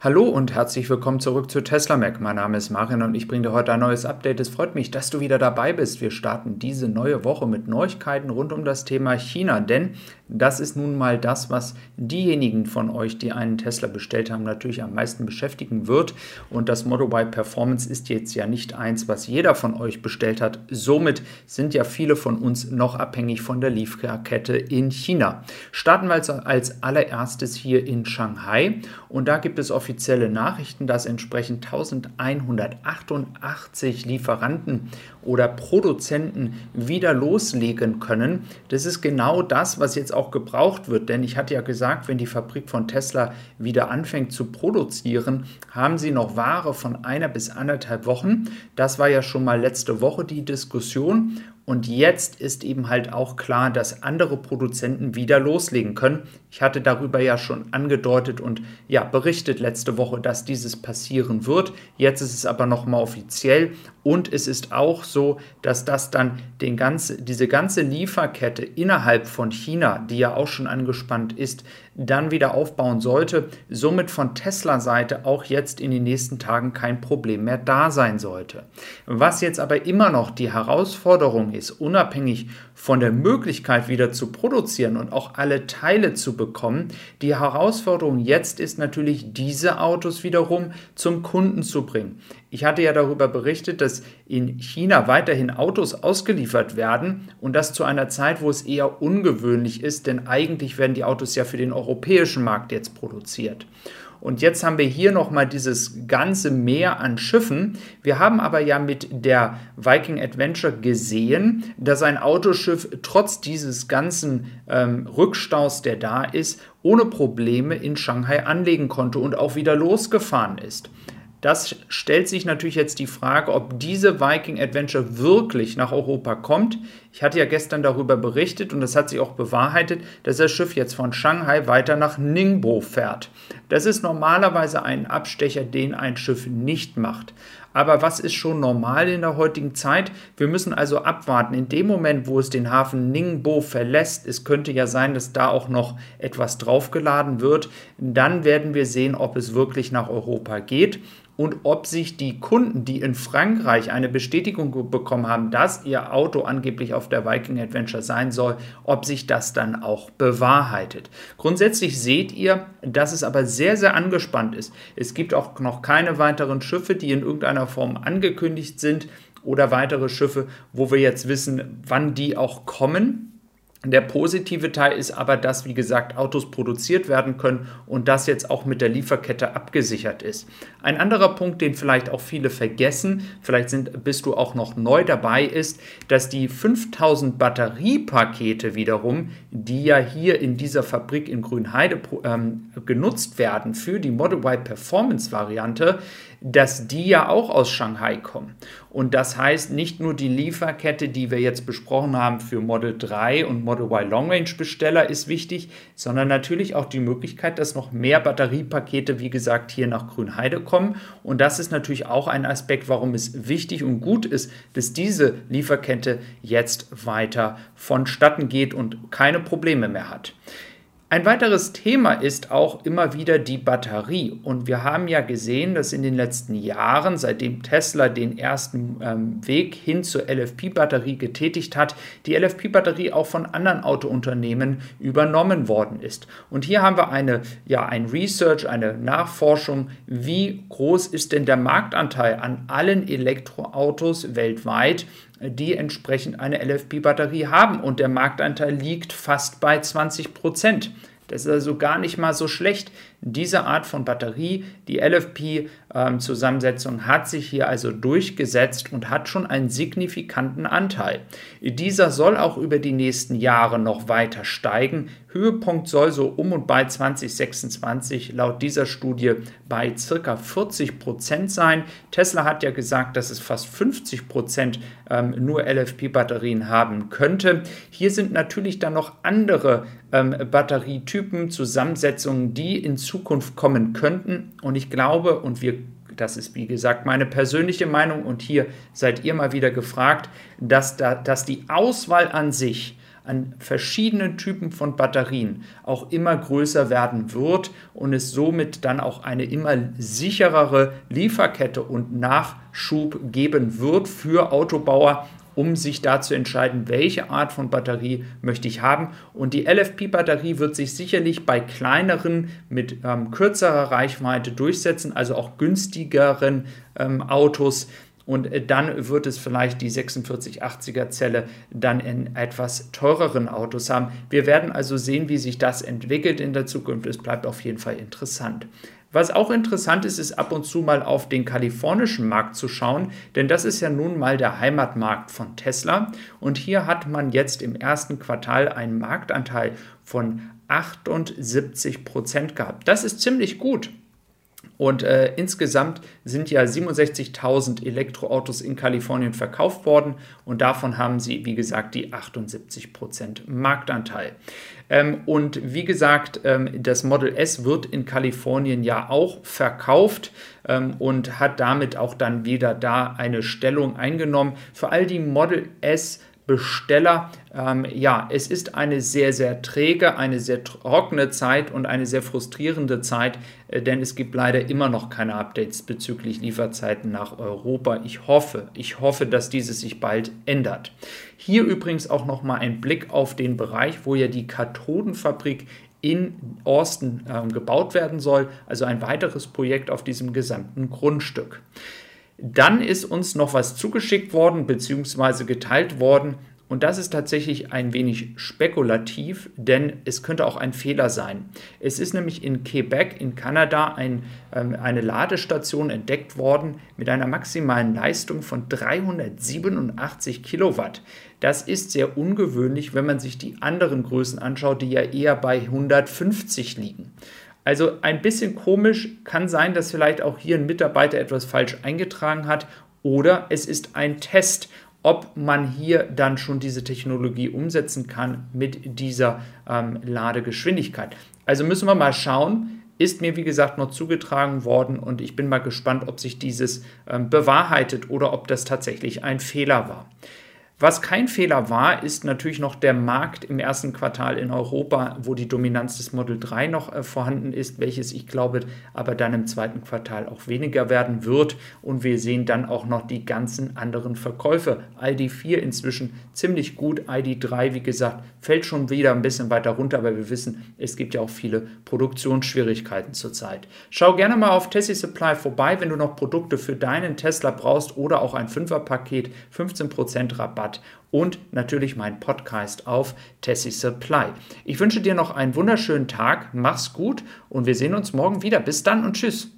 Hallo und herzlich willkommen zurück zu Tesla Mac. Mein Name ist Marin und ich bringe dir heute ein neues Update. Es freut mich, dass du wieder dabei bist. Wir starten diese neue Woche mit Neuigkeiten rund um das Thema China, denn das ist nun mal das, was diejenigen von euch, die einen Tesla bestellt haben, natürlich am meisten beschäftigen wird. Und das Model Y Performance ist jetzt ja nicht eins, was jeder von euch bestellt hat. Somit sind ja viele von uns noch abhängig von der Lieferkette in China. Starten wir also als allererstes hier in Shanghai und da gibt es offiziell offizielle Nachrichten, dass entsprechend 1188 Lieferanten oder Produzenten wieder loslegen können. Das ist genau das, was jetzt auch gebraucht wird, denn ich hatte ja gesagt, wenn die Fabrik von Tesla wieder anfängt zu produzieren, haben sie noch Ware von einer bis anderthalb Wochen. Das war ja schon mal letzte Woche die Diskussion und jetzt ist eben halt auch klar, dass andere Produzenten wieder loslegen können. Ich hatte darüber ja schon angedeutet und ja berichtet letzte Woche, dass dieses passieren wird. Jetzt ist es aber nochmal offiziell und es ist auch so, dass das dann den ganze, diese ganze Lieferkette innerhalb von China, die ja auch schon angespannt ist, dann wieder aufbauen sollte. Somit von Tesla-Seite auch jetzt in den nächsten Tagen kein Problem mehr da sein sollte. Was jetzt aber immer noch die Herausforderung ist, unabhängig von der Möglichkeit wieder zu produzieren und auch alle Teile zu bekommen, die Herausforderung jetzt ist natürlich, diese Autos wiederum zum Kunden zu bringen. Ich hatte ja darüber berichtet, dass in China weiterhin Autos ausgeliefert werden und das zu einer Zeit, wo es eher ungewöhnlich ist, denn eigentlich werden die Autos ja für den europäischen Markt jetzt produziert. Und jetzt haben wir hier nochmal dieses ganze Meer an Schiffen. Wir haben aber ja mit der Viking Adventure gesehen, dass ein Autoschiff trotz dieses ganzen ähm, Rückstaus, der da ist, ohne Probleme in Shanghai anlegen konnte und auch wieder losgefahren ist. Das stellt sich natürlich jetzt die Frage, ob diese Viking Adventure wirklich nach Europa kommt. Ich hatte ja gestern darüber berichtet und das hat sich auch bewahrheitet, dass das Schiff jetzt von Shanghai weiter nach Ningbo fährt. Das ist normalerweise ein Abstecher, den ein Schiff nicht macht. Aber was ist schon normal in der heutigen Zeit? Wir müssen also abwarten. In dem Moment, wo es den Hafen Ningbo verlässt, es könnte ja sein, dass da auch noch etwas draufgeladen wird, dann werden wir sehen, ob es wirklich nach Europa geht und ob sich die Kunden, die in Frankreich eine Bestätigung bekommen haben, dass ihr Auto angeblich auf der Viking Adventure sein soll, ob sich das dann auch bewahrheitet. Grundsätzlich seht ihr, dass es aber sehr, sehr angespannt ist. Es gibt auch noch keine weiteren Schiffe, die in irgendeiner Form angekündigt sind oder weitere Schiffe, wo wir jetzt wissen, wann die auch kommen. Der positive Teil ist aber, dass, wie gesagt, Autos produziert werden können und das jetzt auch mit der Lieferkette abgesichert ist. Ein anderer Punkt, den vielleicht auch viele vergessen, vielleicht sind, bist du auch noch neu dabei, ist, dass die 5000 Batteriepakete wiederum, die ja hier in dieser Fabrik in Grünheide ähm, genutzt werden für die Model Y Performance Variante, dass die ja auch aus Shanghai kommen. Und das heißt, nicht nur die Lieferkette, die wir jetzt besprochen haben für Model 3 und Model Y Long Range Besteller ist wichtig, sondern natürlich auch die Möglichkeit, dass noch mehr Batteriepakete, wie gesagt, hier nach Grünheide kommen. Und das ist natürlich auch ein Aspekt, warum es wichtig und gut ist, dass diese Lieferkette jetzt weiter vonstatten geht und keine Probleme mehr hat. Ein weiteres Thema ist auch immer wieder die Batterie. Und wir haben ja gesehen, dass in den letzten Jahren, seitdem Tesla den ersten ähm, Weg hin zur LFP-Batterie getätigt hat, die LFP-Batterie auch von anderen Autounternehmen übernommen worden ist. Und hier haben wir eine, ja, ein Research, eine Nachforschung, wie groß ist denn der Marktanteil an allen Elektroautos weltweit die entsprechend eine LFP-Batterie haben und der Marktanteil liegt fast bei 20 Prozent. Das ist also gar nicht mal so schlecht. Diese Art von Batterie, die LFP-Zusammensetzung, ähm, hat sich hier also durchgesetzt und hat schon einen signifikanten Anteil. Dieser soll auch über die nächsten Jahre noch weiter steigen. Höhepunkt soll so um und bei 2026 laut dieser Studie bei ca. 40 Prozent sein. Tesla hat ja gesagt, dass es fast 50 Prozent ähm, nur LFP-Batterien haben könnte. Hier sind natürlich dann noch andere ähm, Batterietypen, Zusammensetzungen, die in Zukunft Zukunft kommen könnten. Und ich glaube, und wir, das ist wie gesagt meine persönliche Meinung, und hier seid ihr mal wieder gefragt, dass, da, dass die Auswahl an sich an verschiedenen Typen von Batterien auch immer größer werden wird und es somit dann auch eine immer sicherere Lieferkette und Nachschub geben wird für Autobauer um sich da zu entscheiden, welche Art von Batterie möchte ich haben. Und die LFP-Batterie wird sich sicherlich bei kleineren mit ähm, kürzerer Reichweite durchsetzen, also auch günstigeren ähm, Autos. Und äh, dann wird es vielleicht die 4680er Zelle dann in etwas teureren Autos haben. Wir werden also sehen, wie sich das entwickelt in der Zukunft. Es bleibt auf jeden Fall interessant. Was auch interessant ist, ist ab und zu mal auf den kalifornischen Markt zu schauen, denn das ist ja nun mal der Heimatmarkt von Tesla. Und hier hat man jetzt im ersten Quartal einen Marktanteil von 78 Prozent gehabt. Das ist ziemlich gut. Und äh, insgesamt sind ja 67.000 Elektroautos in Kalifornien verkauft worden und davon haben sie, wie gesagt, die 78% Marktanteil. Ähm, und wie gesagt, ähm, das Model S wird in Kalifornien ja auch verkauft ähm, und hat damit auch dann wieder da eine Stellung eingenommen. Für all die Model S Besteller. Ähm, ja, es ist eine sehr, sehr träge, eine sehr trockene Zeit und eine sehr frustrierende Zeit, äh, denn es gibt leider immer noch keine Updates bezüglich Lieferzeiten nach Europa. Ich hoffe, ich hoffe, dass dieses sich bald ändert. Hier übrigens auch noch mal ein Blick auf den Bereich, wo ja die Kathodenfabrik in Austin äh, gebaut werden soll, also ein weiteres Projekt auf diesem gesamten Grundstück. Dann ist uns noch was zugeschickt worden bzw. geteilt worden. Und das ist tatsächlich ein wenig spekulativ, denn es könnte auch ein Fehler sein. Es ist nämlich in Quebec in Kanada ein, ähm, eine Ladestation entdeckt worden mit einer maximalen Leistung von 387 Kilowatt. Das ist sehr ungewöhnlich, wenn man sich die anderen Größen anschaut, die ja eher bei 150 liegen. Also ein bisschen komisch kann sein, dass vielleicht auch hier ein Mitarbeiter etwas falsch eingetragen hat oder es ist ein Test, ob man hier dann schon diese Technologie umsetzen kann mit dieser ähm, Ladegeschwindigkeit. Also müssen wir mal schauen. Ist mir, wie gesagt, noch zugetragen worden und ich bin mal gespannt, ob sich dieses ähm, bewahrheitet oder ob das tatsächlich ein Fehler war. Was kein Fehler war, ist natürlich noch der Markt im ersten Quartal in Europa, wo die Dominanz des Model 3 noch äh, vorhanden ist, welches ich glaube aber dann im zweiten Quartal auch weniger werden wird. Und wir sehen dann auch noch die ganzen anderen Verkäufe. ID4 inzwischen ziemlich gut, ID3, wie gesagt, fällt schon wieder ein bisschen weiter runter, aber wir wissen, es gibt ja auch viele Produktionsschwierigkeiten zurzeit. Schau gerne mal auf Tessie Supply vorbei, wenn du noch Produkte für deinen Tesla brauchst oder auch ein 5er-Paket, 15% Rabatt Rabatt und natürlich mein Podcast auf Tessie Supply. Ich wünsche dir noch einen wunderschönen Tag, mach's gut und wir sehen uns morgen wieder. Bis dann und tschüss.